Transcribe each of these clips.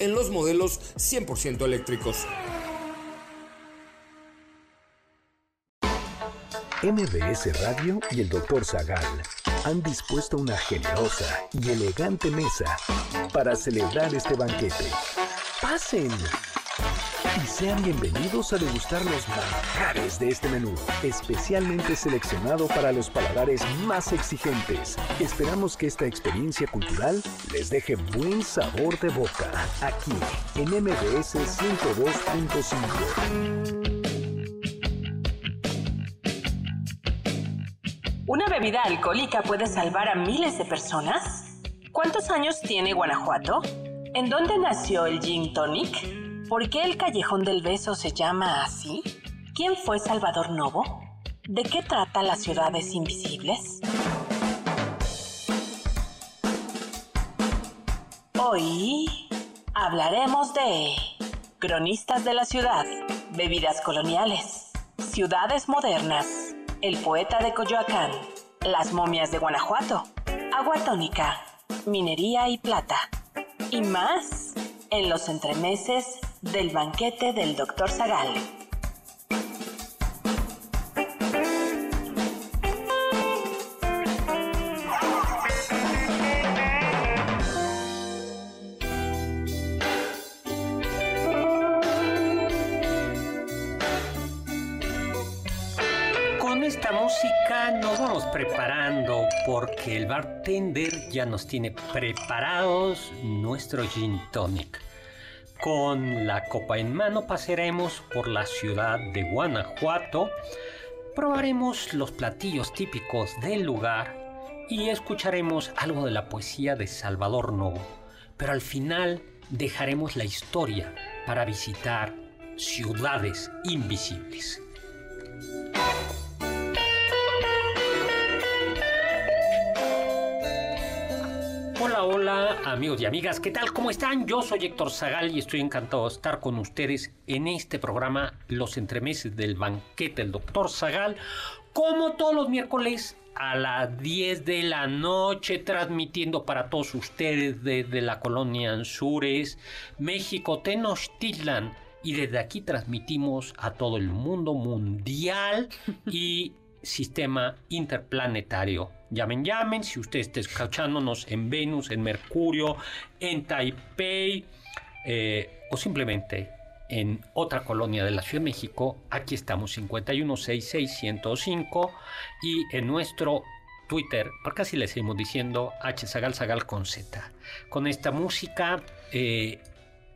en los modelos 100% eléctricos. MBS Radio y el Dr. Zagal han dispuesto una generosa y elegante mesa para celebrar este banquete. ¡Pasen! Y sean bienvenidos a degustar los manjares de este menú, especialmente seleccionado para los paladares más exigentes. Esperamos que esta experiencia cultural les deje buen sabor de boca, aquí en MBS 102.5. ¿Una bebida alcohólica puede salvar a miles de personas? ¿Cuántos años tiene Guanajuato? ¿En dónde nació el Gin Tonic? ¿Por qué el Callejón del Beso se llama así? ¿Quién fue Salvador Novo? ¿De qué trata las ciudades invisibles? Hoy hablaremos de cronistas de la ciudad, bebidas coloniales, ciudades modernas, el poeta de Coyoacán, las momias de Guanajuato, agua tónica, minería y plata y más en los entremeses del banquete del Dr. Zagal. Con esta música nos vamos preparando porque el bartender ya nos tiene preparados nuestro gin tonic. Con la copa en mano pasaremos por la ciudad de Guanajuato, probaremos los platillos típicos del lugar y escucharemos algo de la poesía de Salvador Novo. Pero al final dejaremos la historia para visitar ciudades invisibles. Hola, hola amigos y amigas, ¿qué tal? ¿Cómo están? Yo soy Héctor Zagal y estoy encantado de estar con ustedes en este programa Los Entremeses del Banquete del Doctor Zagal, como todos los miércoles a las 10 de la noche, transmitiendo para todos ustedes desde la colonia Anzures, México, Tenochtitlan, y desde aquí transmitimos a todo el mundo mundial y sistema interplanetario. Llamen, llamen, si usted está escuchándonos en Venus, en Mercurio, en Taipei eh, o simplemente en otra colonia de la Ciudad de México, aquí estamos 5166105 y en nuestro Twitter, porque así le seguimos diciendo H Zagal Zagal con Z. Con esta música eh,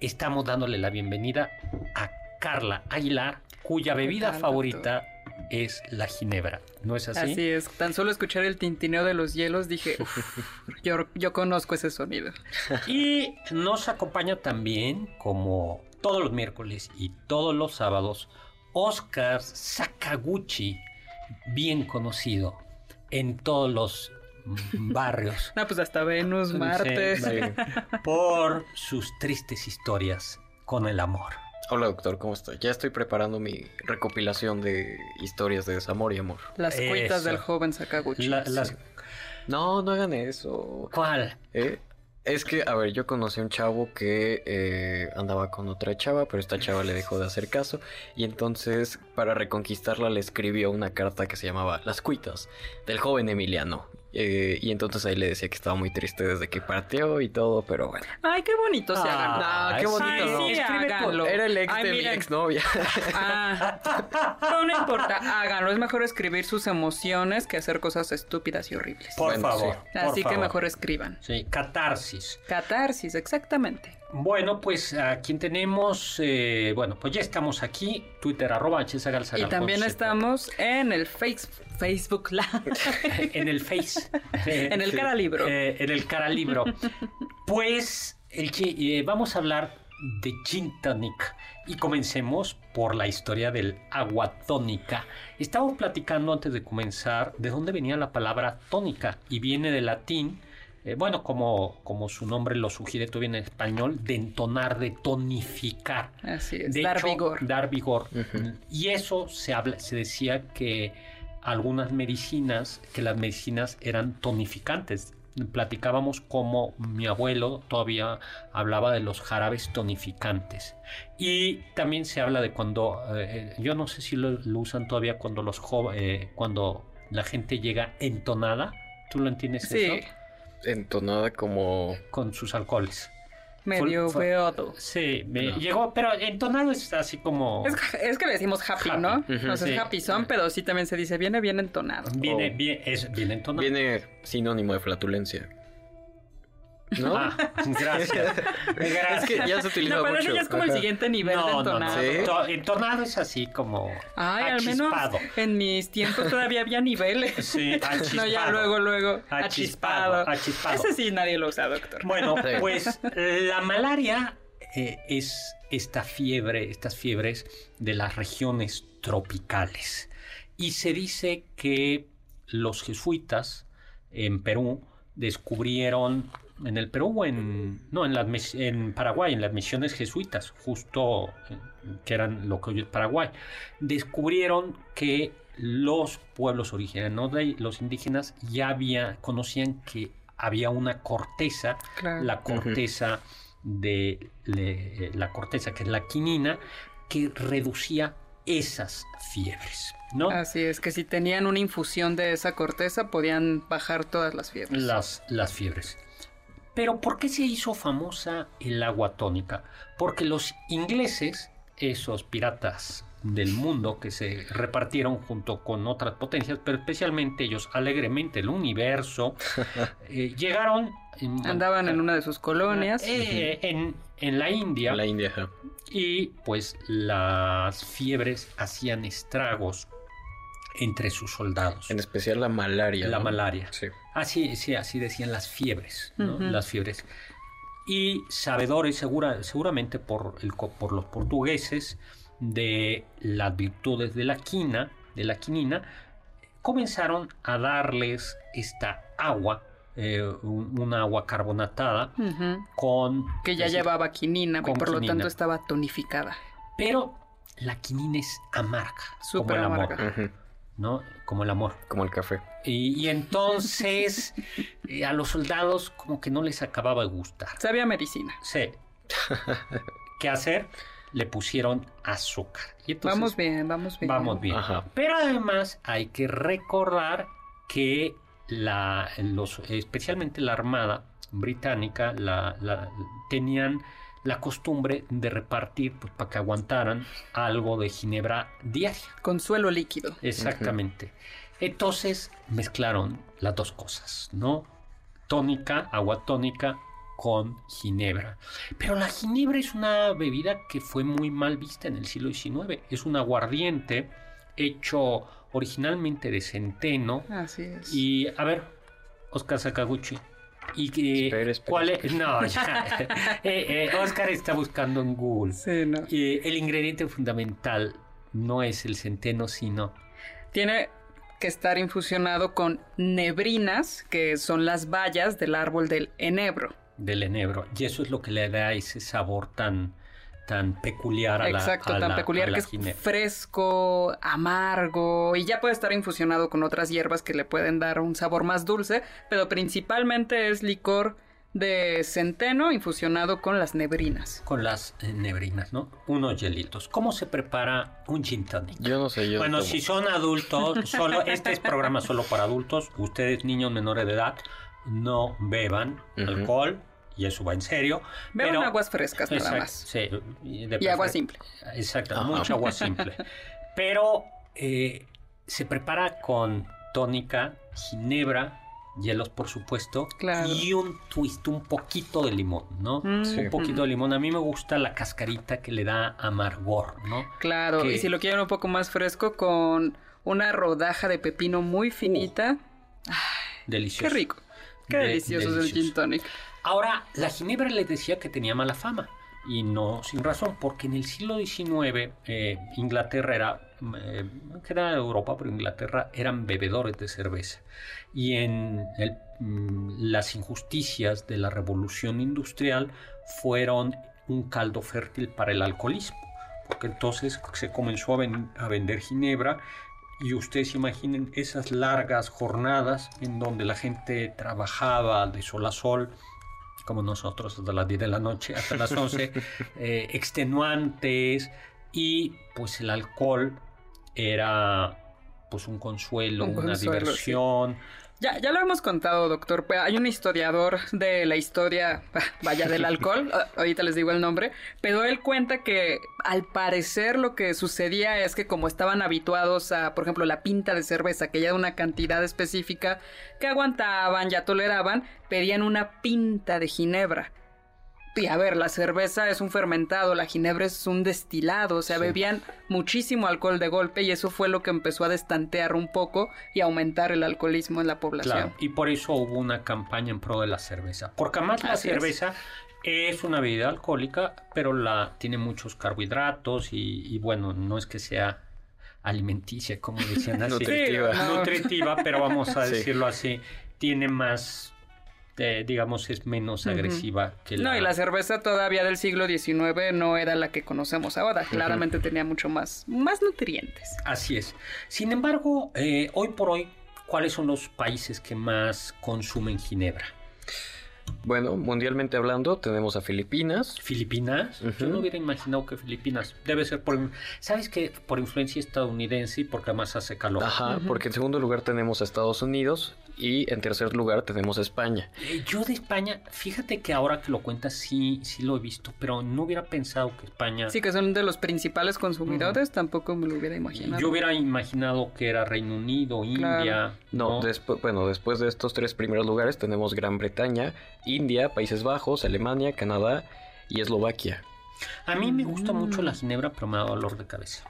estamos dándole la bienvenida a Carla Aguilar, cuya bebida favorita es la ginebra, ¿no es así? Así es, tan solo escuchar el tintineo de los hielos dije, yo, yo conozco ese sonido. Y nos acompaña también, como todos los miércoles y todos los sábados, Oscar Sakaguchi, bien conocido en todos los barrios. No, pues hasta Venus, Marte. Sí, por sus tristes historias con el amor. Hola doctor, ¿cómo está? Ya estoy preparando mi recopilación de historias de desamor y amor. Las cuitas del joven Sakaguchi. La, las... No, no hagan eso. ¿Cuál? ¿Eh? Es que, a ver, yo conocí a un chavo que eh, andaba con otra chava, pero esta chava le dejó de hacer caso. Y entonces, para reconquistarla, le escribió una carta que se llamaba Las cuitas del joven Emiliano. Eh, y entonces ahí le decía que estaba muy triste desde que partió y todo, pero bueno. Ay, qué bonito se hagan. No, qué bonito. Ay, no. sí, háganlo. Era el ex Ay, de mi miren. exnovia. Ah, no, no importa, háganlo. Es mejor escribir sus emociones que hacer cosas estúpidas y horribles. Por Bueno, favor. sí. por Así que favor. mejor escriban. Sí, catarsis. Catarsis, exactamente. Bueno, pues a tenemos, eh, bueno, pues ya estamos aquí, Twitter arroba Y también estamos en el face, Facebook Live. en el Face. En el cara libro. Eh, en el cara libro. Pues el eh, vamos a hablar de gin tonic y comencemos por la historia del agua tónica. Estamos platicando antes de comenzar de dónde venía la palabra tónica y viene del latín, eh, bueno, como, como su nombre lo sugiere, todo viene en español, de entonar, de tonificar. Así es, De dar hecho, vigor. Dar vigor. Y eso se habla, se decía que algunas medicinas, que las medicinas eran tonificantes. Platicábamos como mi abuelo todavía hablaba de los jarabes tonificantes. Y también se habla de cuando, eh, yo no sé si lo, lo usan todavía cuando los eh, cuando la gente llega entonada. ¿Tú lo entiendes Sí, eso? Entonada como... Con sus alcoholes. medio beodo. Sí, me No. llegó, pero entonado es así como... Es, es que le decimos happy, Happy. ¿no? Ujú, o sea, sí. es happy son, pero sí también se dice viene bien entonado. Viene, Oh. bien, es bien entonado. Viene sinónimo de flatulencia. ¿No? Ah, gracias. Es que ya se utiliza No, pero mucho. eso ya es como el siguiente nivel No, no, entonado. no. Entonado es así como Ay, al menos achispado. en mis tiempos todavía había niveles. Sí, No, ya achispado. luego, luego, Achispado, achispado. achispado. Ese sí nadie lo usa, doctor. Bueno, Sí. pues la malaria eh, es esta fiebre, estas fiebres de las regiones tropicales. Y se dice que los jesuitas en Perú descubrieron en el Perú o en no en las en Paraguay en las misiones jesuitas justo eh, que eran lo que hoy es Paraguay descubrieron que los pueblos originarios de los indígenas ya había conocían que había una corteza Claro. la corteza de le- la corteza que es la quinina que reducía esas fiebres no Así es, que si tenían una infusión de esa corteza podían bajar todas las fiebres. las, las fiebres. Pero ¿por qué se hizo famosa el agua tónica? Porque los ingleses, esos piratas del mundo que se repartieron junto con otras potencias, pero especialmente ellos alegremente, el universo, eh, llegaron... en- Andaban en una de sus colonias. eh, en, en la India En la India, y pues las fiebres hacían estragos entre sus soldados. En especial la malaria. La ¿no? malaria. Sí. Así, sí, así decían las fiebres. Las fiebres. Y sabedores, segura, seguramente por, el, co- por los portugueses, de las virtudes de la quina, de la quinina, comenzaron a darles esta agua, eh, un, un agua carbonatada, con... Que ya es decir, llevaba quinina, con y por lo tanto estaba tonificada. Pero la quinina es amarga, como Súper el amor, amarga. ¿No? Como el amor. Como el café. Y, y entonces eh, a los soldados como que no les acababa de gustar. Sabía medicina. Sí. ¿Qué hacer? Le pusieron azúcar. Y entonces, vamos bien, vamos bien. Vamos bien. Ajá. Pero además hay que recordar que la, los, especialmente la Armada británica la, la- tenían la costumbre de repartir pues, para que aguantaran algo de ginebra diaria. Consuelo líquido. Exactamente. Entonces mezclaron las dos cosas, ¿no? Tónica, agua tónica con ginebra. Pero la ginebra es una bebida que fue muy mal vista en el siglo XIX. Es un aguardiente hecho originalmente de centeno. Así es. Y a ver, Oscar Sakaguchi. ¿Y que, Espera, espera, cuál es? No, ya. Eh, eh, Oscar está buscando en Google. Sí, no. Eh, el ingrediente fundamental no es el centeno, sino Tiene que estar infusionado con nebrinas, que son las bayas del árbol del enebro. del enebro. Y eso es lo que le da ese sabor tan, tan peculiar a la Exacto, a tan la- peculiar a la que es ginebra. fresco, amargo y ya puede estar infusionado con otras hierbas que le pueden dar un sabor más dulce, pero principalmente es licor de centeno infusionado con las nebrinas. Con las eh, nebrinas, ¿no? Unos hielitos. ¿Cómo se prepara un gin tonic? Yo no sé, yo Bueno, si son adultos, solo este es programa solo para adultos. Ustedes, niños menores de edad, no beban alcohol y eso va en serio. Beban pero- aguas frescas nada más. sí, y, de Y agua simple. Exacto, Ajá. mucha agua simple. Pero eh, se prepara con tónica, ginebra, hielos por supuesto, Claro. y un twist, un poquito de limón, ¿no? Mm, Sí. Un poquito de limón. A mí me gusta la cascarita que le da amargor, ¿no? Claro, que- y si lo quieren un poco más fresco con una rodaja de pepino muy finita. Delicioso. Qué rico. Qué De- delicioso es el gin tonic. Ahora, la ginebra les decía que tenía mala fama y no sin razón, porque en el siglo XIX eh, Inglaterra era, eh, era Europa, pero Inglaterra eran bebedores de cerveza. Y en mm, las injusticias de la revolución industrial fueron un caldo fértil para el alcoholismo, porque entonces se comenzó a, a vender ginebra y ustedes imaginen esas largas jornadas en donde la gente trabajaba de sol a sol, como nosotros, hasta las 10 de la noche, hasta las 11, eh, extenuantes, y pues el alcohol era pues un consuelo, Un una consuelo, diversión. Ya, ya lo hemos contado, doctor. Hay un historiador de la historia, vaya, del alcohol, ah, ahorita les digo el nombre, pero él cuenta que al parecer lo que sucedía es que como estaban habituados a, por ejemplo, la pinta de cerveza, que ya era una cantidad específica que aguantaban, ya toleraban, pedían una pinta de ginebra. Y a ver, la cerveza es un fermentado, la ginebra es un destilado, o sea, bebían muchísimo alcohol de golpe y eso fue lo que empezó a destantear un poco y aumentar el alcoholismo en la población. Claro, y por eso hubo una campaña en pro de la cerveza. Porque además la Así cerveza es. una bebida alcohólica, pero la tiene muchos carbohidratos y, y bueno, no es que sea alimenticia, como decían así. Nutritiva. Sí, no. Nutritiva, pero vamos a Sí. decirlo así, tiene más, eh, digamos, es menos agresiva que la... No, y la cerveza todavía del siglo XIX no era la que conocemos ahora. Claramente tenía mucho más, más nutrientes. Así es. Sin embargo, eh, hoy por hoy, ¿cuáles son los países que más consumen ginebra? Bueno, mundialmente hablando, tenemos a Filipinas. Filipinas. Yo no hubiera imaginado que Filipinas debe ser por, sabes que por influencia estadounidense y porque además hace calor. Ajá, porque en segundo lugar tenemos a Estados Unidos y en tercer lugar tenemos a España. Eh, Yo de España, fíjate que ahora que lo cuentas sí, sí lo he visto, pero no hubiera pensado que España. Sí, que son de los principales consumidores, tampoco me lo hubiera imaginado. Yo hubiera imaginado que era Reino Unido, India. No, después, bueno, después de estos tres primeros lugares tenemos Gran Bretaña, India, Países Bajos, Alemania, Canadá y Eslovaquia. A mí me gusta mucho la ginebra, pero me da dolor de cabeza.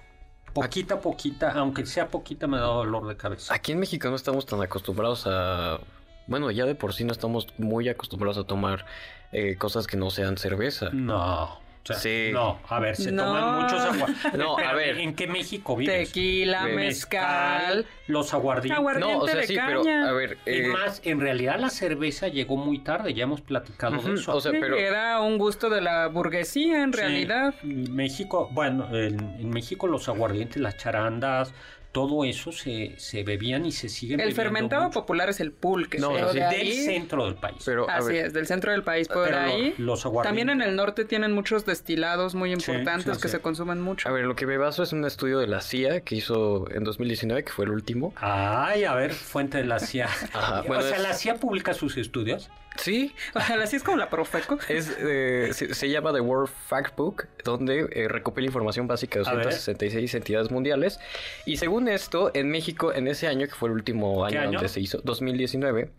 Poquita, poquita, aunque sea poquita, me da dolor de cabeza. Aquí en México no estamos tan acostumbrados a... Bueno, ya de por sí no estamos muy acostumbrados a tomar eh, cosas que no sean cerveza. No. O sea, Sí. No, a ver, se No. toman muchos agua. No, a ver. ¿En qué México vives? Tequila, Mezcal, mezcal. los aguardientes. Aguardiente. No, o sea, de sí, pero a ver... Es eh, más, en realidad la cerveza llegó muy tarde, ya hemos platicado de Ujú, eso. o sea, Sí, pero- Era un gusto de la burguesía en Sí, realidad. México, bueno, en, en México los aguardientes, las charandas, todo eso se, se bebían y se siguen El bebiendo fermentado mucho. popular es el pulque. No, pero sea, de del ahí- centro del país. pero, Así ver, es, del centro del país por Pero lo- ahí. los aguardientes. También en el norte tienen muchos destilados muy Sí, importantes sí, que sí. se consumen mucho. A ver, lo que me baso es un estudio de la CIA que hizo en 2019, que fue el último. Ay, a ver, fuente de la CIA. Ajá, bueno, o sea, es- la CIA publica sus estudios. Sí, así es como la Profeco. es, eh, se, se llama The World Factbook, donde eh, recopila información básica de A ver. 266 entidades mundiales. Y según esto, en México, en ese año, que fue el último ¿Qué año, año? donde se hizo, 2019,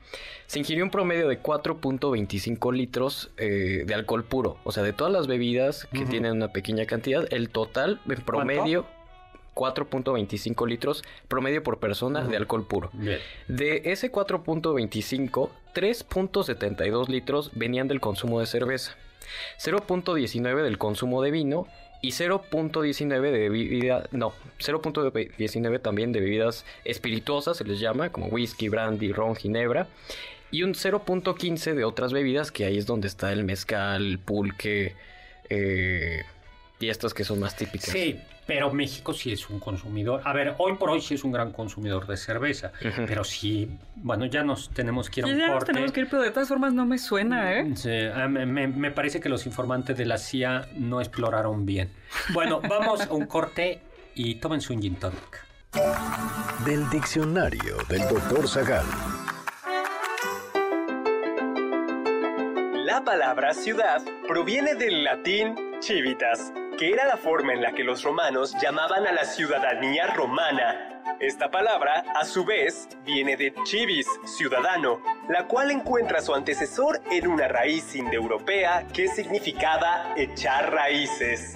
se ingirió un promedio de 4.25 litros eh, de alcohol puro. O sea, de todas las bebidas que tienen una pequeña cantidad, el total en promedio... 4.25 litros promedio por persona de alcohol puro. Bien. De ese 4.25, 3.72 litros venían del consumo de cerveza, 0.19 del consumo de vino y 0.19 de bebida, no, 0.19 también de bebidas espirituosas, se les llama, como whisky, brandy, ron, ginebra, y un 0.15 de otras bebidas, que ahí es donde está el mezcal, pulque, eh, y estas que son más típicas. Sí, pero México sí es un consumidor. A ver, hoy por hoy sí es un gran consumidor de cerveza. Pero sí, bueno, ya nos tenemos que ir a Ya un nos corte. tenemos que ir, pero de todas formas no me suena, ¿eh? Sí, me, me- me parece que los informantes de la CIA no exploraron bien. Bueno, vamos a un corte y tómense un gin tonic. Del diccionario del doctor Zagal. La palabra ciudad proviene del latín civitas, que era la forma en la que los romanos llamaban a la ciudadanía romana. Esta palabra, a su vez, viene de civis, ciudadano, la cual encuentra su antecesor en una raíz indoeuropea que significaba echar raíces.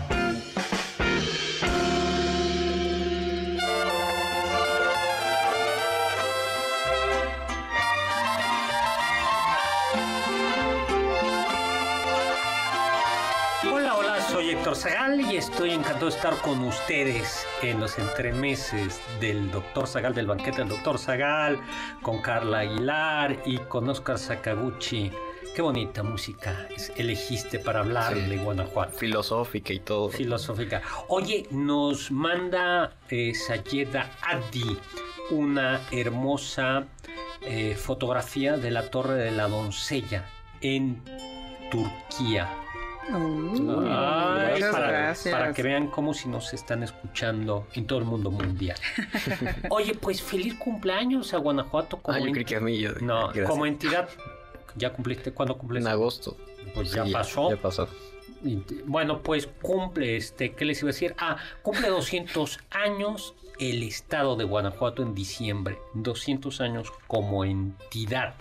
Héctor Zagal y estoy encantado de estar con ustedes en los entremeses del Doctor Zagal, del banquete del Doctor Zagal, con Carla Aguilar y con Oscar Sakaguchi. Qué bonita música elegiste para hablar Sí. de Guanajuato. Filosófica y todo. filosófica. Oye, nos manda eh, Sayeda Adi una hermosa eh, fotografía de la Torre de la Doncella en Turquía. Ay, muchas para, gracias. para que vean cómo si nos están escuchando en todo el mundo mundial. Oye, pues feliz cumpleaños a Guanajuato como, Ah, yo en- creí que a mí. Yo, no, gracias. como entidad. ¿Ya cumpliste? ¿Cuándo cumples? En agosto. Pues Sí, ya pasó. Ya pasó. Bueno, pues cumple, este, ¿qué les iba a decir? Ah, cumple 200 años el estado de Guanajuato en diciembre. 200 años como entidad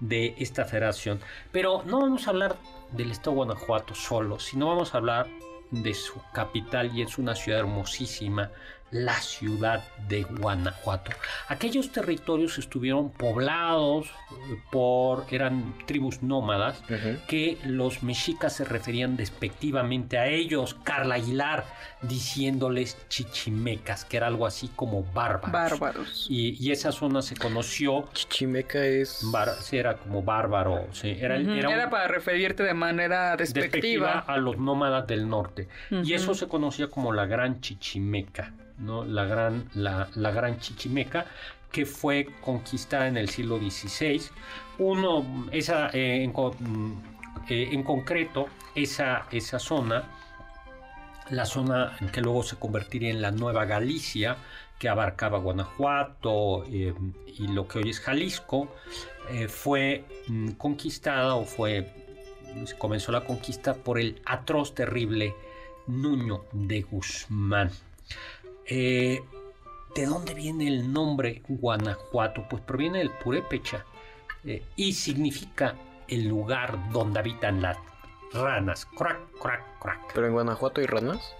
de esta federación. Pero no vamos a hablar del estado de Guanajuato solo, sino vamos a hablar de su capital y es una ciudad hermosísima, la ciudad de Guanajuato. Aquellos territorios estuvieron poblados eh, por, eran tribus nómadas, que los mexicas se referían despectivamente a ellos, Carla Aguilar, diciéndoles chichimecas, que era algo así como bárbaros. Bárbaros. Y, y esa zona se conoció, Chichimeca es. bar- era como bárbaro, sí, era, un- para referirte de manera despectiva despectiva. a los nómadas del norte. Y eso se conocía como la Gran Chichimeca, ¿no? La Gran, la, la gran Chichimeca, que fue conquistada en el siglo XVI. Uno, esa, eh, mm, eh, en concreto, esa, esa zona, la zona que luego se convertiría en la Nueva Galicia, que abarcaba Guanajuato eh, y lo que hoy es Jalisco, fue mm, conquistada o fue comenzó la conquista por el atroz, terrible Nuño de Guzmán. Eh, ¿De dónde viene el nombre Guanajuato? Pues proviene del purépecha eh, y significa el lugar donde habitan las ranas. Crack, crack, crack. Pero en Guanajuato hay ranas.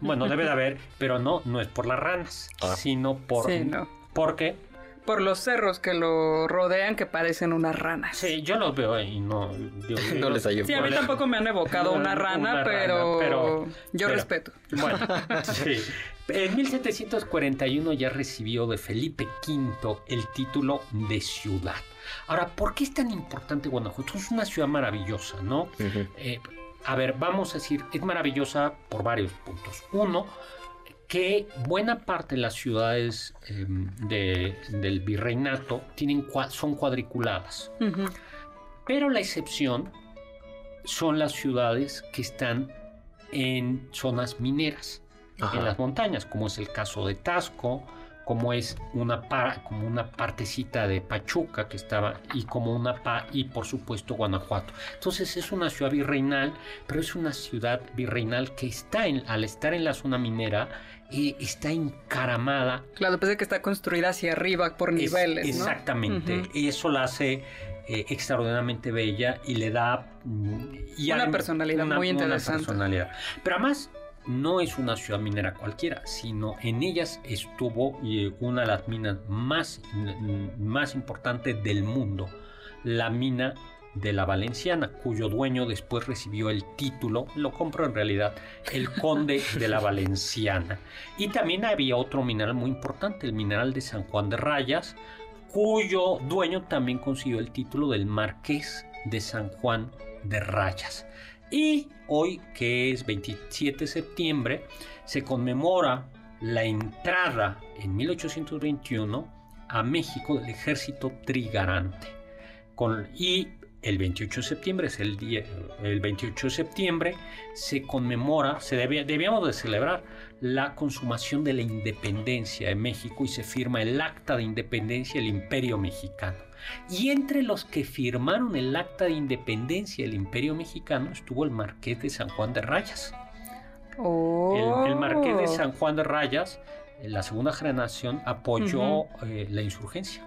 Bueno, debe de haber, pero no, no es por las ranas, Ah. sino por... Sí, no. Porque, Por los cerros que lo rodean que parecen unas ranas. sí, yo los veo y no... digo, No les hallo. Sí, a mí tampoco me han evocado Una- una rana, una rana, pero, pero- yo pero- respeto. Bueno, sí. En 1741 ya recibió de Felipe V el título de ciudad. Ahora, ¿por qué es tan importante Guanajuato? Es una ciudad maravillosa, ¿no? Eh, a ver, vamos a decir, es maravillosa por varios puntos. Uno, que buena parte de las ciudades eh, de- del virreinato tienen, son cuadriculadas. Pero la excepción son las ciudades que están en zonas mineras, Ajá. en las montañas, como es el caso de Tasco, como es una pa- como una partecita de Pachuca que estaba y como una pa y por supuesto Guanajuato. Entonces es una ciudad virreinal, pero es una ciudad virreinal que está en, al estar en la zona minera eh, está encaramada Claro, pensé que está construida hacia arriba por es- niveles, ¿no? Exactamente. Y eso la hace eh, extraordinariamente bella y le da... mm, y Una personalidad muy interesante. personalidad. Pero además no es una ciudad minera cualquiera, sino en ellas estuvo una de las minas más, más importantes del mundo, la mina de la Valenciana, cuyo dueño después recibió el título, lo compró en realidad, el conde de la Valenciana. Y también había otro mineral muy importante, el mineral de San Juan de Rayas, cuyo dueño también consiguió el título del marqués de San Juan de Rayas. Y hoy, que es 27 de septiembre, se conmemora la entrada en 1821 a México del ejército trigarante. Y el 28 de septiembre, es el, día, el 28 de septiembre, se conmemora, se debíamos de celebrar la consumación de la independencia de México y se firma el acta de independencia del imperio mexicano. Y entre los que firmaron el acta de independencia del imperio mexicano estuvo el marqués de San Juan de Rayas. El, marqués de oh. San Juan de Rayas, la segunda generación, apoyó eh, la insurgencia.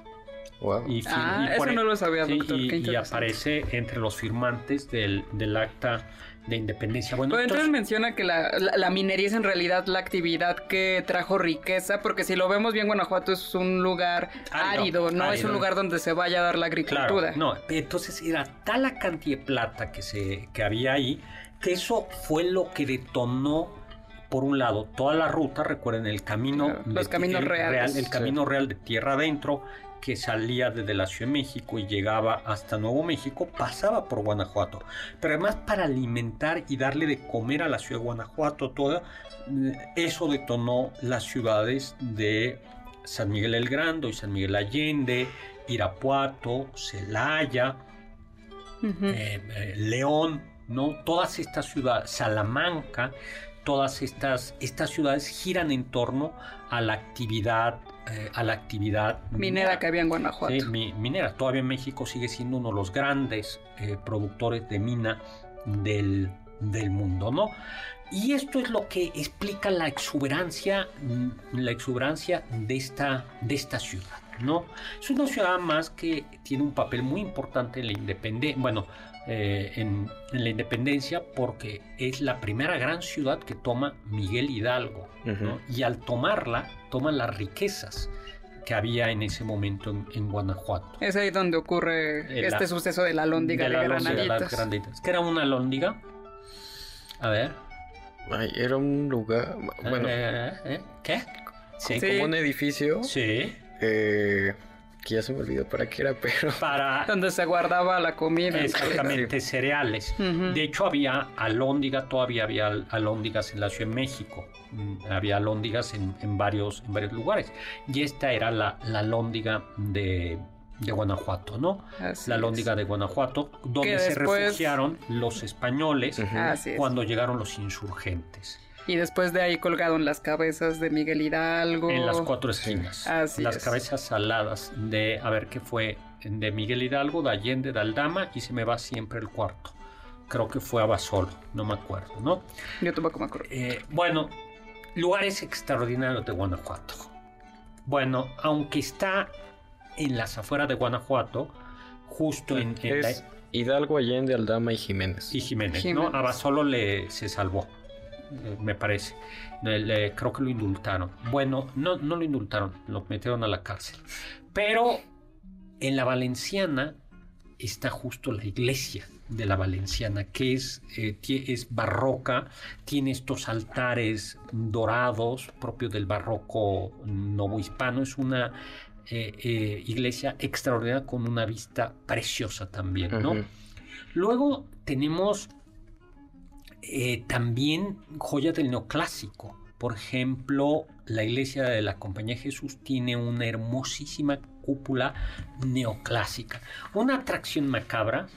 Y, ah, eso no lo sabía, doctor. y, aparece entre los firmantes del, acta de independencia. Bueno, entonces, menciona que la, minería es en realidad la actividad que trajo riqueza, porque si lo vemos bien, Guanajuato es un lugar árido, no es un lugar donde se vaya a dar la agricultura. no, entonces era tal la cantidad de plata que, se, que había ahí, que eso fue lo que detonó por un lado, toda la ruta, recuerden el camino, los caminos reales, el camino real de tierra adentro, que salía desde la Ciudad de México y llegaba hasta Nuevo México pasaba por Guanajuato. Pero además para alimentar y darle de comer a la ciudad de Guanajuato, todo eso detonó las ciudades de San Miguel el Grande y San Miguel Allende, Irapuato, Celaya, eh, eh, León, ¿no? Todas estas ciudades, Salamanca, todas estas, estas ciudades giran en torno a la actividad eh, a la actividad minera, que había en Guanajuato. minera. Todavía México sigue siendo uno de los grandes eh, productores de mina del, del, mundo, ¿no? Y esto es lo que explica la exuberancia, mm, la exuberancia de esta, de esta ciudad, ¿no? Es una ciudad más que tiene un papel muy importante en la independencia, bueno, eh, en, la independencia porque es la primera gran ciudad que toma Miguel Hidalgo. Y al tomarla, toma las riquezas que había en ese momento en, Guanajuato. Es ahí donde ocurre este suceso de la lóndiga de, la Granaditas. ¿Qué era una lóndiga? A ver. era un lugar... Bueno, eh, eh, ¿Qué? Sí. Como un edificio. Sí. Eh, que ya se me olvidó para qué era, pero... Para... Donde se guardaba la comida. Exactamente, cereales. De hecho, había alóndiga, todavía había alóndigas en la Ciudad de México. Mm, había alóndigas en, varios, en varios lugares. Y esta era la, la alóndiga de, de Guanajuato, ¿no? la alóndiga de Guanajuato, donde se refugiaron los españoles cuando llegaron los insurgentes. Y después de ahí colgaron las cabezas de Miguel Hidalgo. En las cuatro esquinas. Así las cabezas saladas de, a ver qué fue, de Miguel Hidalgo, de Allende, de Aldama y se me va siempre el cuarto. Creo que fue Abasolo, no me acuerdo, ¿no? Yo tampoco me acuerdo. Eh, bueno, lugares extraordinarios de Guanajuato. Bueno, aunque está en las afueras de Guanajuato, justo en... Hidalgo, Allende, Aldama y Jiménez. Y Jiménez, ¿no? Abasolo le, se salvó. Eh, me parece. creo que lo indultaron. Bueno, no, no lo indultaron, lo metieron a la cárcel. Pero en la Valenciana está justo la iglesia de la Valenciana, que es, eh, es barroca, tiene estos altares dorados propios del barroco novohispano. Es una eh, iglesia extraordinaria con una vista preciosa también, ¿no? Luego tenemos eh, también joyas del neoclásico. Por ejemplo, la iglesia de la Compañía de Jesús tiene una hermosísima cúpula neoclásica. Una atracción macabra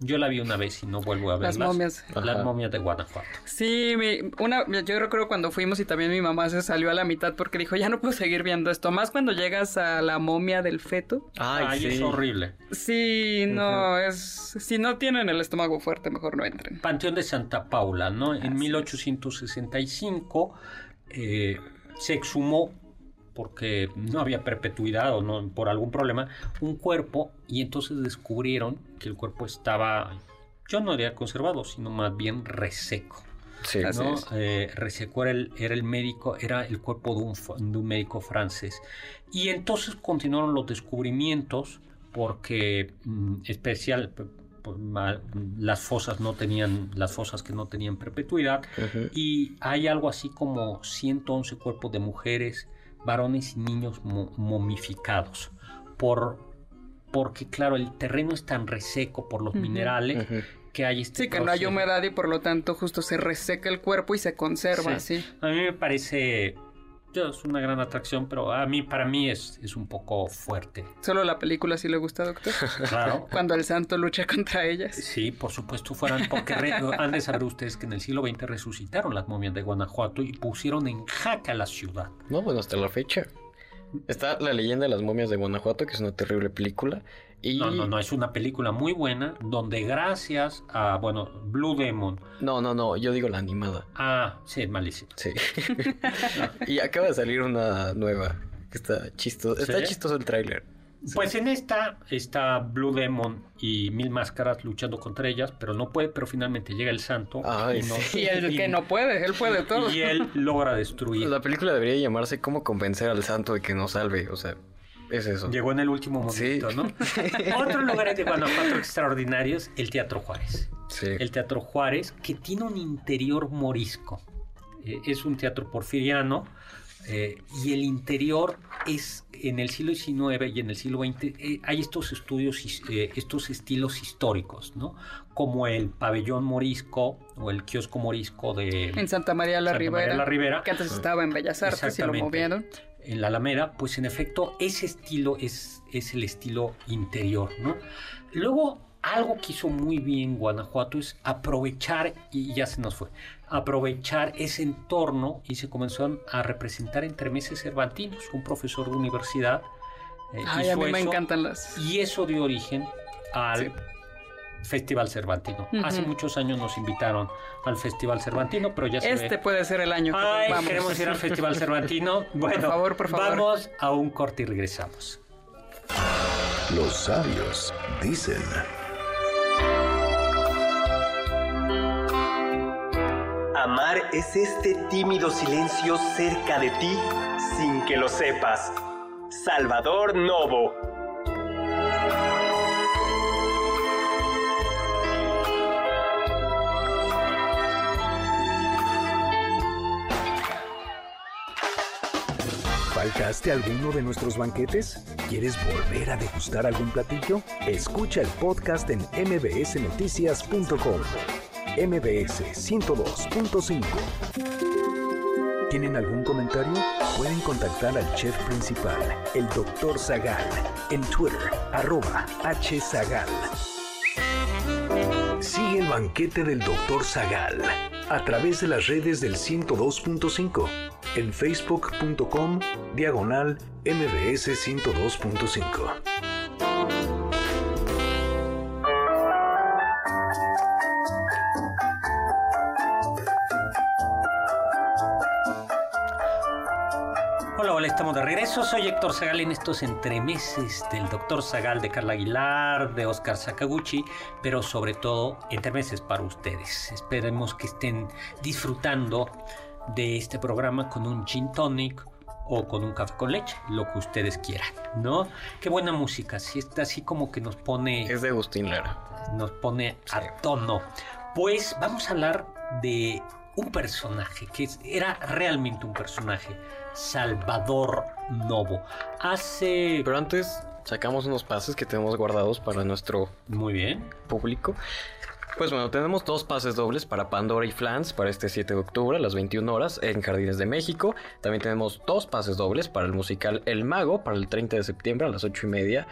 yo la vi una vez y no vuelvo a verlas. Las momias. Las momias de Guanajuato. Sí, una, yo recuerdo cuando fuimos y también mi mamá se salió a la mitad porque dijo, ya no puedo seguir viendo esto. Más cuando llegas a la momia del feto. Ay, es horrible. Sí, no, es... Si no tienen el estómago fuerte, mejor no entren. Panteón de Santa Paula, ¿no? En 1865 eh, se exhumó porque no había perpetuidad o no, por algún problema, un cuerpo y entonces descubrieron que el cuerpo estaba, yo no había conservado, sino más bien reseco. Sí, ¿no? Eh, reseco era el, era el, médico, era el cuerpo de un, de un médico francés. Y entonces continuaron los descubrimientos porque mm, especial las fosas no tenían, las fosas que no tenían perpetuidad. Ujú. Y hay algo así como 111 cuerpos de mujeres, varones y niños mo- momificados. Por, porque, claro, el terreno es tan reseco por los minerales que hay este Sí, que no hay humedad y por lo tanto justo se reseca el cuerpo y se conserva Sí. A mí me parece. ya, Es una gran atracción, pero a mí, para mí es, es un poco fuerte. Solo la película sí le gusta, doctor. Claro. Cuando el santo lucha contra ellas. Sí, por supuesto fueran, porque re- han de saber ustedes que en el siglo XX resucitaron las momias de Guanajuato y pusieron en jaque la ciudad. No, bueno, hasta la fecha. Está La leyenda de las momias de Guanajuato, que es una terrible película. Y... No, no, no, es una película muy buena donde gracias a, bueno, Blue Demon, No, no, no, yo digo la animada. ah, sí, malísimo. Sí. y acaba de salir una nueva. Que está chistoso. Está chistoso el tráiler. Pues en esta está Blue Demon y Mil Máscaras luchando contra ellas, pero no puede, pero finalmente llega el santo Ay, y, no- sí. Y el que no puede, él puede todo. y él logra destruir. La película debería llamarse Cómo convencer al santo de que nos salve. O sea, es eso. Llegó en el último momento, Sí. ¿no? Otros lugares de Guanajuato extraordinarios, el Teatro Juárez. Sí. El Teatro Juárez, que tiene un interior morisco. Eh, es un teatro porfiriano eh, y el interior es en el siglo XIX y en el siglo XX eh, hay estos estudios, eh, estos estilos históricos, ¿no? Como el pabellón morisco o el kiosco morisco de En Santa María la Santa Ribera. María la Ribera. Que antes estaba en Bellas Artes y lo movieron. en la Alameda, pues en efecto ese estilo es, es el estilo interior, ¿no? Luego, algo que hizo muy bien Guanajuato es aprovechar, y ya se nos fue, aprovechar ese entorno y se comenzaron a representar entre meses cervantinos, un profesor de universidad. eh, Ay, a mí me eso, encantan las. Y eso dio origen al Sí. Festival Cervantino. Ujú. Hace muchos años nos invitaron al Festival Cervantino, pero ya se ve- Este puede ser el año que Ay, vamos. queremos ir al Festival Cervantino. Bueno, favor, por favor. vamos a un corte y regresamos. Los sabios dicen. Amar es este tímido silencio cerca de ti sin que lo sepas. Salvador Novo. ¿Faltaste alguno de nuestros banquetes? ¿Quieres volver a degustar algún platillo? Escucha el podcast en mbsnoticias.com. MBS 102.5. ¿Tienen algún comentario? Pueden contactar al chef principal, el Dr. Zagal, en Twitter, arroba hzagal. Sigue el banquete del Dr. Zagal a través de las redes del 102.5 en facebook.com diagonal mbs 102.5. estamos de regreso. Soy Héctor Zagal en estos entremeses del Doctor Zagal, de Carla Aguilar, de Oscar Sakaguchi, pero sobre todo entremeses para ustedes. Esperemos que estén disfrutando de este programa con un gin tonic o con un café con leche, lo que ustedes quieran, ¿no? Qué buena música, si está así como que nos pone Es de Agustín Lara. nos pone a tono. Pues vamos a hablar de un personaje que era realmente un personaje, Salvador Novo. Hace... Pero antes sacamos unos pases que tenemos guardados para nuestro Muy bien. público. Pues bueno, tenemos dos pases dobles para Pandora y Flans para este 7 de octubre a las 21 horas en Jardines de México. También tenemos dos pases dobles para el musical El Mago para el 30 de septiembre a las 8 y media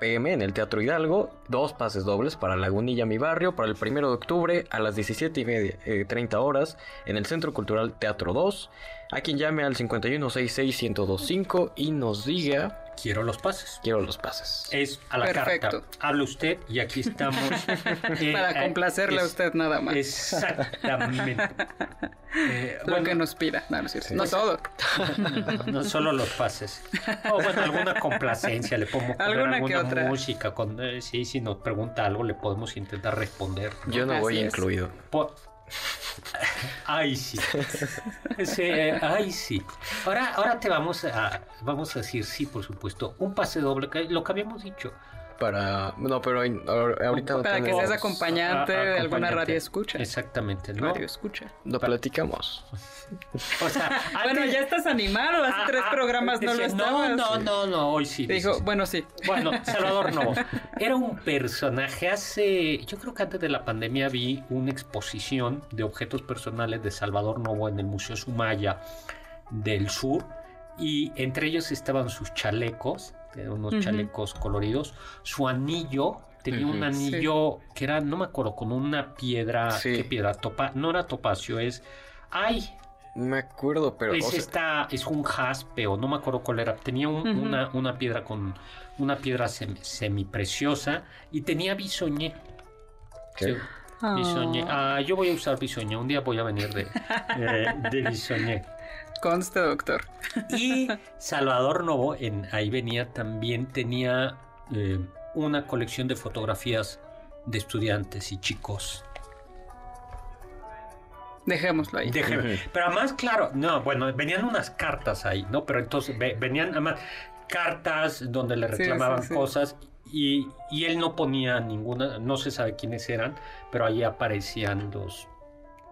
pm en el Teatro Hidalgo. Dos pases dobles para Lagunilla Mi Barrio para el 1 de octubre a las 17 y media, eh, 30 horas en el Centro Cultural Teatro 2. A quien llame al 5166-1025 y nos diga Quiero los pases. quiero los pases. Es a la Perfecto. carta. Hable usted y aquí estamos. eh, Para eh, complacerle a usted nada más. Exactamente. Eh, Lo bueno, que nos pida. No, no es cierto. No Pues- todo. No solo los pases. O bueno, alguna complacencia, le podemos poner Alguna que alguna otra. música. Con, eh, sí, si nos pregunta algo, le podemos intentar responder. ¿no? Yo no Así voy es. incluido. Po- Ay, sí. Ay, sí. Ahora, ahora te vamos a, vamos a decir, sí, por supuesto, un pase doble, lo que habíamos dicho. Para... No, pero ahorita no Para que seas acompañante a- de alguna acompañante. radio escucha. Exactamente, ¿no? Radio escucha. Lo platicamos. O sea, Bueno, ya estás animado. Hace Ah, tres ah, programas no lo estabas. No, no, no, no, hoy sí. Te dijo, bueno, sí. Bueno, Salvador Novo. Era un personaje hace, yo creo que antes de la pandemia vi una exposición de objetos personales de Salvador Novo en el Museo Sumaya del Sur y entre ellos estaban sus chalecos, unos chalecos coloridos, su anillo. Tenía un anillo que era, no me acuerdo, con una piedra, Sí. ¿qué piedra? Topa, no era topacio, es, ay, Me acuerdo, pero... es o sea, esta, es un jaspe o no me acuerdo cuál era. Tenía un- una, una piedra con una piedra semi, semipreciosa y tenía bisoñé. ¿qué? Sí, bisoñé. Ah, yo voy a usar bisoñé. Un día voy a venir de, eh, de bisoñé. Conste, doctor. Y Salvador Novo, en, ahí venía también, tenía eh, una colección de fotografías de estudiantes y chicos. Dejémoslo ahí. Pero además, claro, no, bueno, venían unas cartas ahí, ¿no? Pero entonces ve- venían además cartas donde le Sí, reclamaban sí, sí. cosas y, y él no ponía ninguna, no se sabe quiénes eran, pero ahí aparecían los,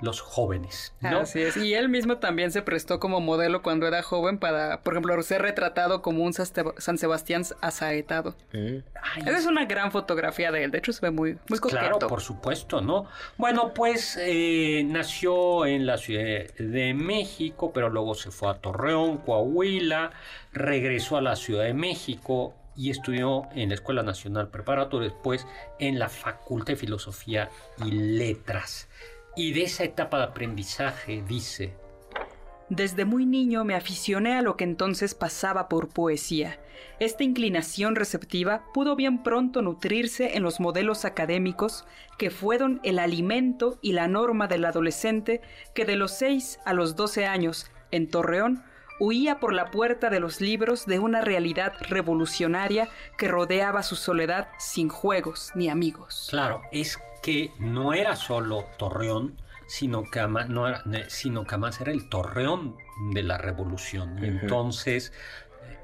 los jóvenes, ¿no? Así es. Y él mismo también se prestó como modelo cuando era joven para, por ejemplo, ser retratado como un San Sebastián asaetado. Ay, Esa es una gran fotografía de él. De hecho, se ve muy, muy coqueto. Claro, por supuesto, ¿no? Bueno, pues eh, nació en la Ciudad de México, pero luego se fue a Torreón, Coahuila, regresó a la Ciudad de México y estudió en la Escuela Nacional Preparatoria, después en la Facultad de Filosofía y Letras. Y de esa etapa de aprendizaje dice, Desde muy niño me aficioné a lo que entonces pasaba por poesía. Esta inclinación receptiva pudo bien pronto nutrirse en los modelos académicos que fueron el alimento y la norma del adolescente que de los 6 a los 12 años, en Torreón, huía por la puerta de los libros de una realidad revolucionaria que rodeaba su soledad sin juegos ni amigos. Claro, es que no era solo Torreón, sino que además, no era, sino que además era el Torreón de la revolución. Entonces,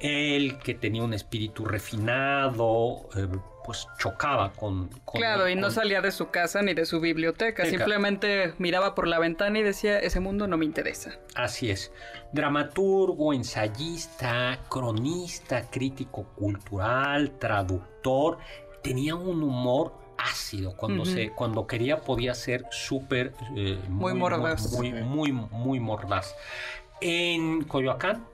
él que tenía un espíritu refinado, eh, pues chocaba con... con- Claro, y no con- salía de su casa ni de su biblioteca, Teca. simplemente miraba por la ventana y decía, ese mundo no me interesa. Así es. Dramaturgo, ensayista, cronista, crítico cultural, traductor. Tenía un humor ácido. Cuando, se, cuando quería podía ser súper... eh, Muy mordaz. Muy, muy, muy mordaz. En Coyoacán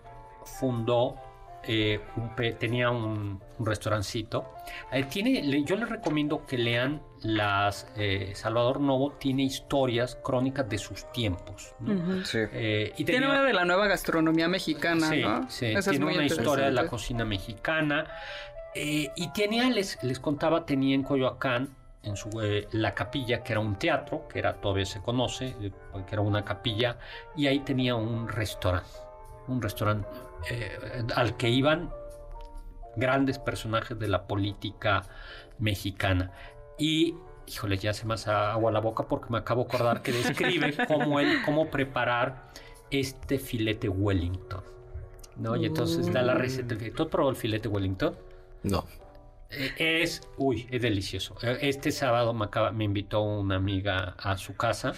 fundó... eh, un tenía un, un restaurancito. Eh, tiene, le- yo les recomiendo que lean las... eh, Salvador Novo tiene historias crónicas de sus tiempos. ¿no? Ujú. Sí. Eh, y Tiene una de la nueva gastronomía mexicana, sí, ¿no? sí, Esa es tiene muy una historia de la cocina mexicana. eh, y tenía, les, les contaba, tenía en Coyoacán, en su, eh, la capilla, que era un teatro, que era todavía se conoce, eh, que era una capilla, y ahí tenía un restaurante, un restaurante eh, al que iban grandes personajes de la política mexicana. Y, híjole, ya se me hace agua a la boca porque me acabo de acordar que describe cómo, él, cómo preparar este filete Wellington. ¿no? Y entonces da la receta del filete. ¿Tú has probado el filete Wellington? No. Eh, Es, uy, es delicioso. Eh, Este sábado me, acaba- me invitó una amiga a su casa,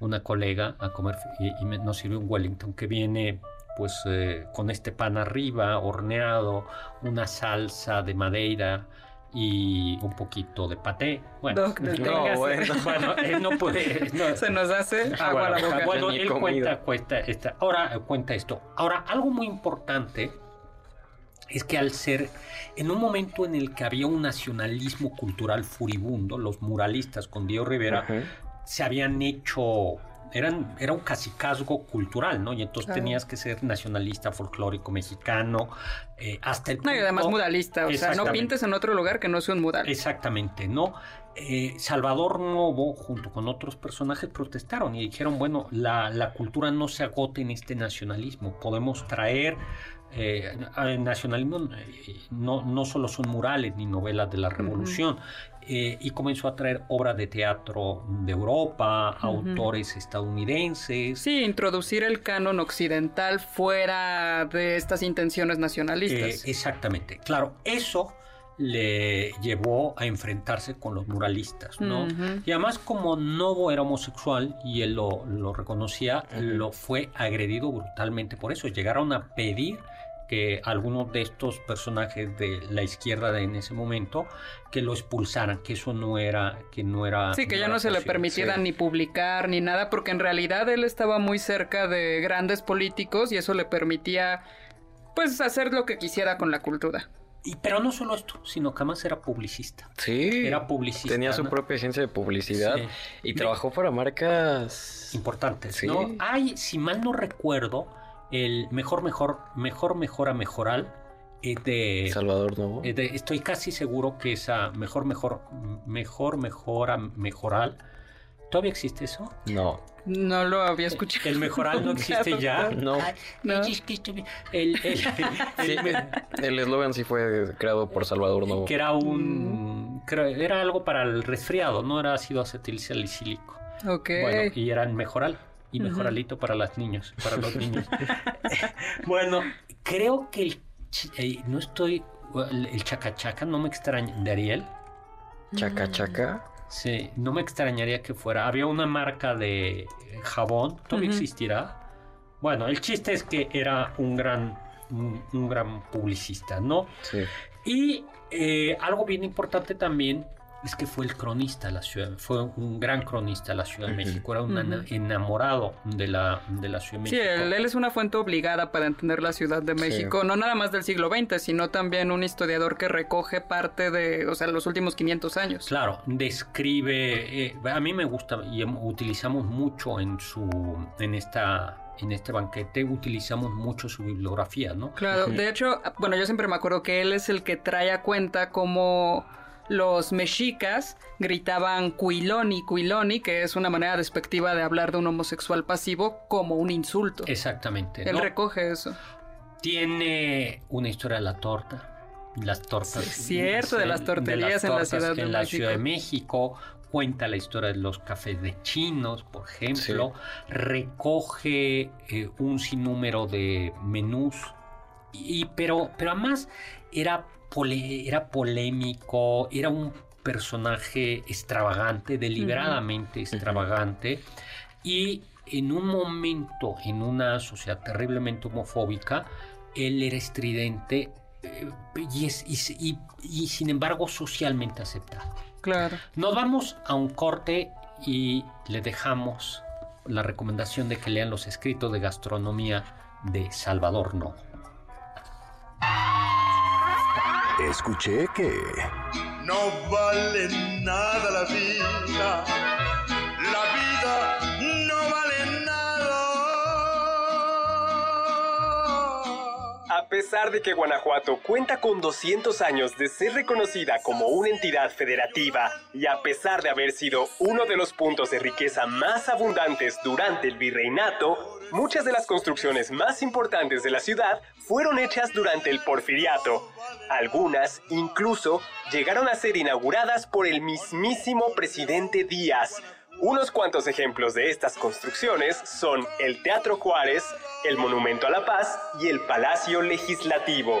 una colega, a comer y, y me- nos sirvió un Wellington que viene pues eh, con este pan arriba, horneado, una salsa de madeira y un poquito de paté. Bueno, Doc, no, deténgase. bueno. bueno, él no puede... no- Se nos hace agua a la bueno, boca. bueno, él cuenta, cuenta esta. Ahora cuenta esto. Ahora, algo muy importante es que al ser en un momento en el que había un nacionalismo cultural furibundo, los muralistas con Diego Rivera se habían hecho eran, era un cacicazgo cultural, ¿no? Y entonces Claro. tenías que ser nacionalista, folclórico, mexicano, eh, hasta el No, y además punto- mudalista, o sea, no pintes en otro lugar que no sea un mural. Exactamente, ¿no? Eh, Salvador Novo, junto con otros personajes, protestaron y dijeron, bueno, la, la cultura no se agote en este nacionalismo, podemos traer... eh, el nacionalismo eh, no, no solo son murales ni novelas de la revolución, eh, y comenzó a traer obras de teatro de Europa, autores estadounidenses, Sí, introducir el canon occidental fuera de estas intenciones nacionalistas. Eh, exactamente. Claro, eso le llevó a enfrentarse con los muralistas, ¿no? Y además como Novo era homosexual y él lo, lo reconocía, lo fue agredido brutalmente por eso. Llegaron a pedir que algunos de estos personajes de la izquierda de en ese momento que lo expulsaran, que eso no era que no era Sí, que ya no se le permitiera sí. ni publicar ni nada, porque en realidad él estaba muy cerca de grandes políticos y eso le permitía, pues, hacer lo que quisiera con la cultura. Y, pero no solo esto, sino que además era publicista. Sí. Era publicista. Tenía su ¿no? propia agencia de publicidad Sí. y De- trabajó para marcas. importantes, Sí. ¿no? Hay, si mal no recuerdo, el mejor, mejor, mejor, mejora, mejoral es de, Salvador Novo. es de- estoy casi seguro que esa mejor, mejor, mejor, mejora, mejoral. ¿Todavía existe eso? No. No lo había escuchado. El mejoral no existe ya. No. El, el- Sí, el- el eslogan sí fue creado por Salvador Novo. que era un creo- era algo para el resfriado, no era ácido acetil salicílico. Ok. Bueno, y eran mejoral. Y mejoralito para los niños, para los niños. bueno, creo que el eh, no estoy el, el chacachaca no me extrañaría él. Chaca Chaca. Sí, no me extrañaría que fuera. Había una marca de jabón, todavía Ujú. existirá. Bueno, el chiste es que era un gran un, un gran publicista, ¿no? Sí. Y eh, algo bien importante también es que fue el cronista de la ciudad, fue un gran cronista de la Ciudad de. México, era un enamorado de la, de la Ciudad de Sí, México. él, él es una fuente obligada para entender la Ciudad de México, no nada más del siglo XX, sino también un historiador que recoge parte de, o sea, los últimos 500 años. Claro, describe, eh, a mí me gusta y em- utilizamos mucho en su, en esta, en este banquete, utilizamos mucho su bibliografía, ¿no? Claro, de hecho, bueno, yo siempre me acuerdo que él es el que trae a cuenta cómo los mexicas gritaban cuiloni, cuiloni, que es una manera despectiva de hablar de un homosexual pasivo como un insulto. Exactamente. Él ¿no? recoge eso. Tiene una historia de la torta. Las tortas. Sí, cierto, de las torterías en la Ciudad que de en la México. Ciudad de México. Cuenta la historia de los cafés de chinos, por ejemplo. Recoge eh, un sinnúmero de menús. Y, pero, pero además era, pole- era polémico, era un personaje extravagante, deliberadamente extravagante. Y en un momento, en una sociedad terriblemente homofóbica, él era estridente eh, y, es- y- y- y sin embargo socialmente aceptado. Claro. Nos vamos a un corte y le dejamos la recomendación de que lean los escritos de gastronomía de Salvador No. Escuché que... No vale nada la vida. A pesar de que Guanajuato cuenta con 200 años de ser reconocida como una entidad federativa y a pesar de haber sido uno de los puntos de riqueza más abundantes durante el virreinato, muchas de las construcciones más importantes de la ciudad fueron hechas durante el porfiriato. Algunas incluso llegaron a ser inauguradas por el mismísimo presidente Díaz. Unos cuantos ejemplos de estas construcciones son el Teatro Juárez, el Monumento a la Paz y el Palacio Legislativo.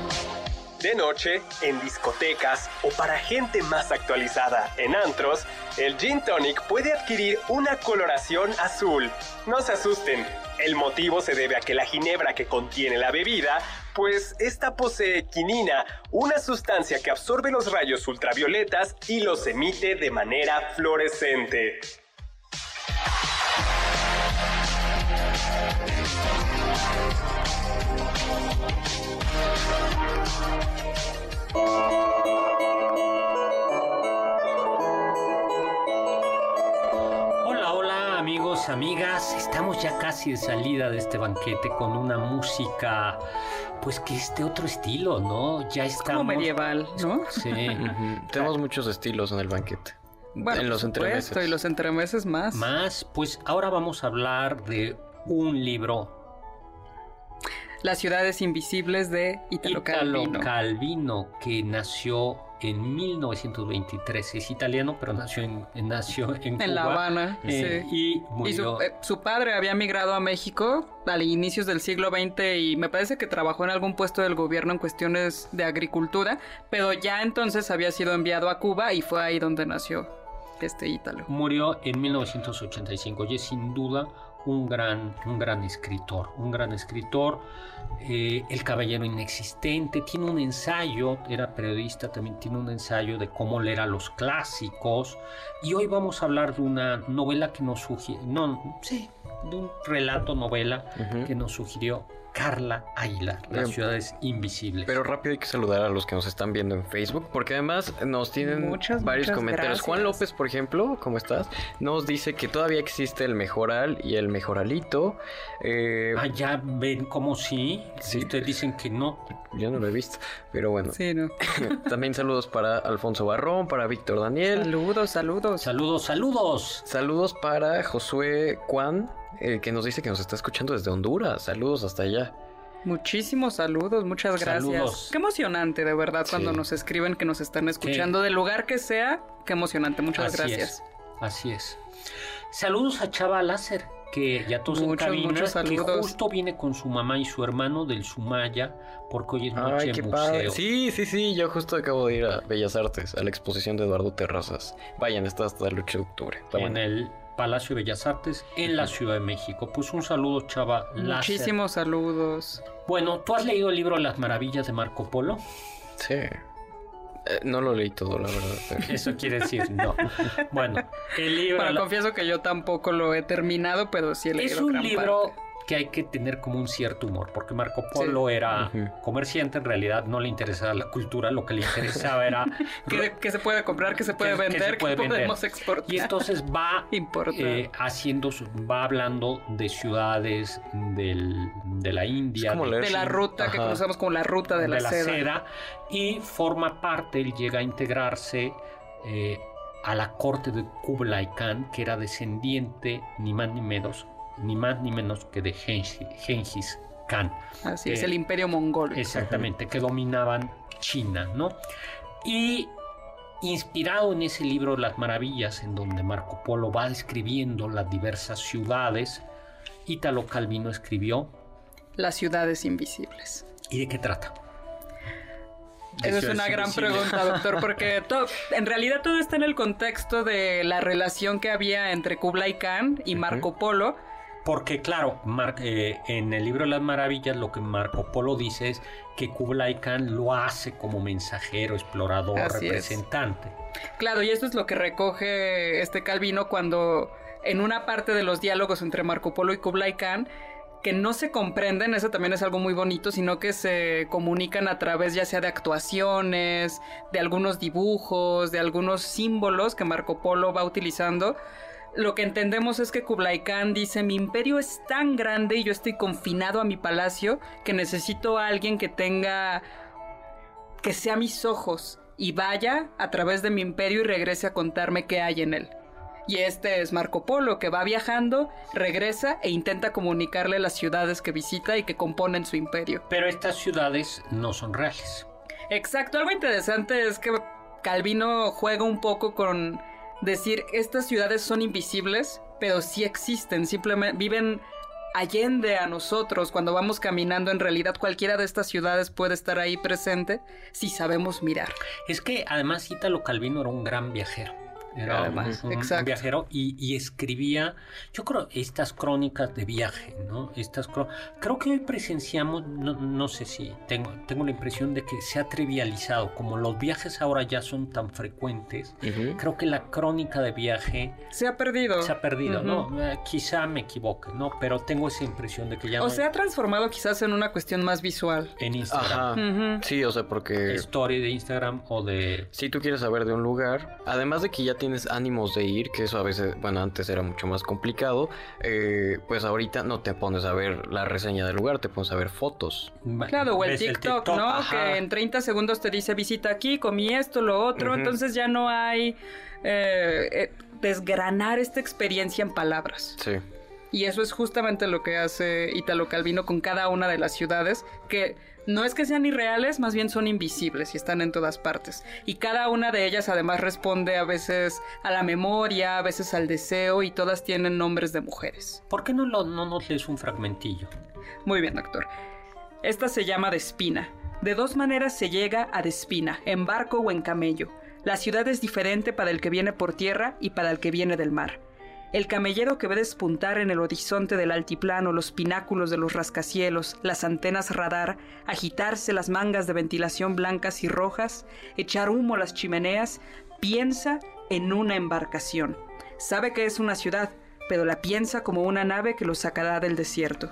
De noche, en discotecas o para gente más actualizada, en antros, el gin tonic puede adquirir una coloración azul. No se asusten, el motivo se debe a que la ginebra que contiene la bebida, pues esta posee quinina, una sustancia que absorbe los rayos ultravioletas y los emite de manera fluorescente. Hola, hola amigos, amigas, estamos ya casi de salida de este banquete con una música pues que este otro estilo, ¿no? Ya estamos... Como medieval, ¿no? Sí. Tenemos muchos estilos en el banquete. Bueno, en los entremeses. y los entremeses más. Más, pues ahora vamos a hablar de un libro las ciudades invisibles de Italo Italo Calvino. Calvino, que nació en 1923. Es italiano, pero nació en, nació en, En La Habana, eh, sí. Y Y murió. su, eh, su padre había migrado a México a inicios del siglo XX y me parece que trabajó en algún puesto del gobierno en cuestiones de agricultura, pero ya entonces había sido enviado a Cuba y fue ahí donde nació este Ítalo. Murió en 1985 y es sin duda un gran, un gran escritor, un gran escritor. eh, el Caballero Inexistente tiene un ensayo, era periodista, también tiene un ensayo de cómo leer a los clásicos. Y hoy vamos a hablar de una novela que nos sugiere, no, sí, de un relato novela que nos sugirió Carla Aguilar, Las Bien. ciudades invisibles. Pero rápido hay que saludar a los que nos están viendo en Facebook, porque además nos tienen Muchas, varios muchas comentarios. Juan. López, por ejemplo, ¿cómo estás? Nos dice que todavía existe el mejoral y el mejoralito. Eh, Ah, ya ven como sí. Sí. Ustedes dicen que no. yo no lo he visto, pero bueno. Sí, ¿no? También saludos para Alfonso Barrón, para Víctor Daniel. Saludos, saludos. Saludos, saludos. Saludos para Josué Juan, eh, que nos dice que nos está escuchando desde Honduras. Saludos hasta allá. Muchísimos saludos, muchas gracias. Saludos. Qué emocionante, de verdad, cuando Sí. nos escriben que nos están escuchando, del lugar que sea. Qué emocionante, muchas Así gracias. es, así es. Saludos a Chava Láser, que ya todos en Muchos, cabina, muchos que saludos. justo viene con su mamá y su hermano del Sumaya, porque hoy es noche Ay, qué museo. padre. Sí, sí, sí. Yo justo acabo de ir a Bellas Artes, a la exposición de Eduardo Terrazas. Vayan, está hasta el 8 de octubre. Está En bueno. el Palacio de Bellas Artes, en la Ciudad de México. Pues un saludo, Chava Láser. Muchísimos saludos. Bueno, ¿tú has leído el libro Las Maravillas de Marco Polo? Sí. Eh, no lo leí todo, la verdad. Eso quiere decir no. Bueno, el libro... Bueno, la- confieso que yo tampoco lo he terminado, pero sí he leído Es un gran libro parte. Que hay que tener como un cierto humor, porque Marco Polo era comerciante, en realidad no le interesaba la cultura, lo que le interesaba era... ¿Qué, qué se puede comprar? ¿Qué se puede vender? se puede ¿Qué vender. podemos exportar? Y entonces va eh, haciendo, su- va hablando de ciudades del- de la India, de- de la ruta que cruzamos como la ruta de la, seda. y forma parte, él llega a integrarse eh, a la corte de Kublai Khan, que era descendiente ni más ni menos, ni más ni menos que de Genghis, Khan. Así es, Eh, el imperio mongol. Exactamente, que dominaban China, ¿no? Y inspirado en ese libro Las Maravillas, en donde Marco Polo va describiendo las diversas ciudades, Italo Calvino escribió. Las ciudades invisibles. ¿Y de qué trata? Esa es una gran pregunta, doctor, porque en realidad todo está en el contexto de la relación que había entre Kublai Khan y Marco Polo. Porque claro, Mar- eh, en el libro de las maravillas lo que Marco Polo dice es que Kublai Khan lo hace como mensajero, explorador, Así es. representante. Claro, y esto es lo que recoge este Calvino cuando en una parte de los diálogos entre Marco Polo y Kublai Khan que no se comprenden, eso también es algo muy bonito, sino que se comunican a través ya sea de actuaciones, de algunos dibujos, de algunos símbolos que Marco Polo va utilizando. Lo que entendemos es que Kublai Khan dice, mi imperio es tan grande y yo estoy confinado a mi palacio que necesito a alguien que tenga que sea mis ojos y vaya a través de mi imperio y regrese a contarme qué hay en él. Y este es Marco Polo, que va viajando, regresa e intenta comunicarle las ciudades que visita y que componen su imperio. Pero estas ciudades no son reales. Exacto, algo interesante es que Calvino juega un poco con decir, estas ciudades son invisibles, pero sí existen, simplemente viven allende a nosotros. Cuando vamos caminando, en realidad cualquiera de estas ciudades puede estar ahí presente si sabemos mirar. Es que además Italo Calvino era un gran viajero. Era Además, un, un exacto. viajero y, y escribía, yo creo, estas crónicas de viaje, ¿no? Estas creo que hoy presenciamos, no, no sé si, tengo, tengo la impresión de que se ha trivializado, como los viajes ahora ya son tan frecuentes, Ujú. creo que la crónica de viaje Se ha perdido. se ha perdido, Ujú. ¿no? Eh, quizá me equivoque, ¿no? Pero tengo esa impresión de que ya O no se ha transformado quizás en una cuestión más visual. en Instagram, Ajá. Ujú. Sí, o sea, porque story de Instagram o de... si tú quieres saber de un lugar, además de que ya tienes ánimos de ir, que eso a veces, bueno, antes era mucho más complicado, eh, pues ahorita no te pones a ver la reseña del lugar, te pones a ver fotos. Claro, o el TikTok, ¿no? ajá. Que en 30 segundos te dice visita aquí, comí esto, lo otro. Entonces ya no hay eh, eh, desgranar esta experiencia en palabras. Sí. Y eso es justamente lo que hace Italo Calvino con cada una de las ciudades, que no es que sean irreales, más bien son invisibles y están en todas partes. Y cada una de ellas además responde a veces a la memoria, a veces al deseo y todas tienen nombres de mujeres. ¿Por qué no, lo- no nos lees un fragmentillo? Muy bien, doctor. Esta se llama Despina. De dos maneras se llega a Despina, en barco o en camello. La ciudad es diferente para el que viene por tierra y para el que viene del mar. El camellero que ve despuntar en el horizonte del altiplano los pináculos de los rascacielos, las antenas radar, agitarse las mangas de ventilación blancas y rojas, echar humo las chimeneas, piensa en una embarcación. Sabe que es una ciudad, pero la piensa como una nave que lo sacará del desierto.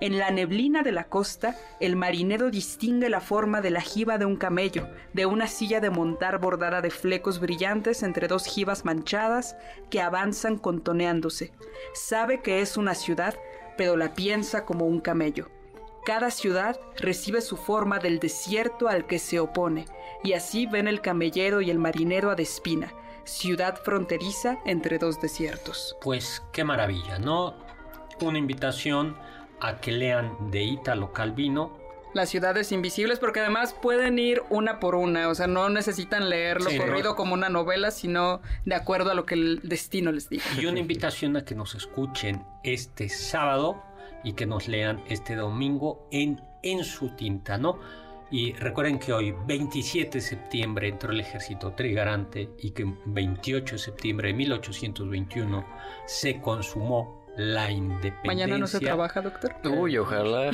En la neblina de la costa, el marinero distingue la forma de la jiba de un camello, de una silla de montar bordada de flecos brillantes entre dos jibas manchadas que avanzan contoneándose. Sabe que es una ciudad, pero la piensa como un camello. Cada ciudad recibe su forma del desierto al que se opone, y así ven el camellero y el marinero a Despina, ciudad fronteriza entre dos desiertos. Pues qué maravilla, ¿no? Una invitación a que lean de Ítalo Calvino. Las ciudades invisibles, porque además pueden ir una por una, o sea, no necesitan leerlo Sí, corrido no. como una novela, sino de acuerdo a lo que el destino les diga. Y una invitación a que nos escuchen este sábado y que nos lean este domingo en En su tinta, ¿no? Y recuerden que hoy, 27 de septiembre, entró el ejército trigarante y que 28 de septiembre de 1821 se consumó la independencia. Mañana no se trabaja, doctor. Uy, ojalá.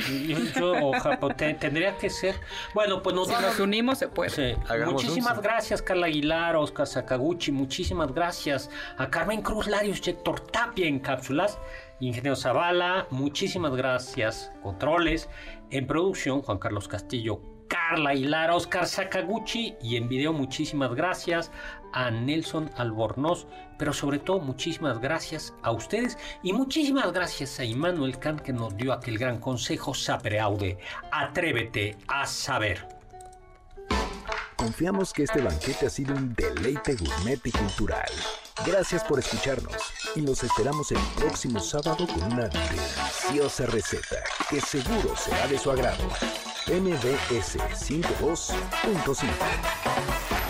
Yo, ojalá, pues, te- tendría que ser. Bueno, pues nos Si nos unimos se puede. Sí. Muchísimas un- gracias, Carla Aguilar, Oscar Sakaguchi. Muchísimas gracias a Carmen Cruz Larios, Héctor Tapia en cápsulas. Ingeniero Zavala, muchísimas gracias. Controles. En producción, Juan Carlos Castillo, Carla Aguilar, Oscar Sakaguchi. Y en video, muchísimas gracias a Nelson Albornoz. Pero sobre todo, muchísimas gracias a ustedes. Y muchísimas gracias a Immanuel Kant que nos dio aquel gran consejo Sapere Aude. Atrévete a saber. Confiamos que este banquete ha sido un deleite gourmet y cultural. Gracias por escucharnos y los esperamos el próximo sábado con una deliciosa receta que seguro será de su agrado. MBS 52.5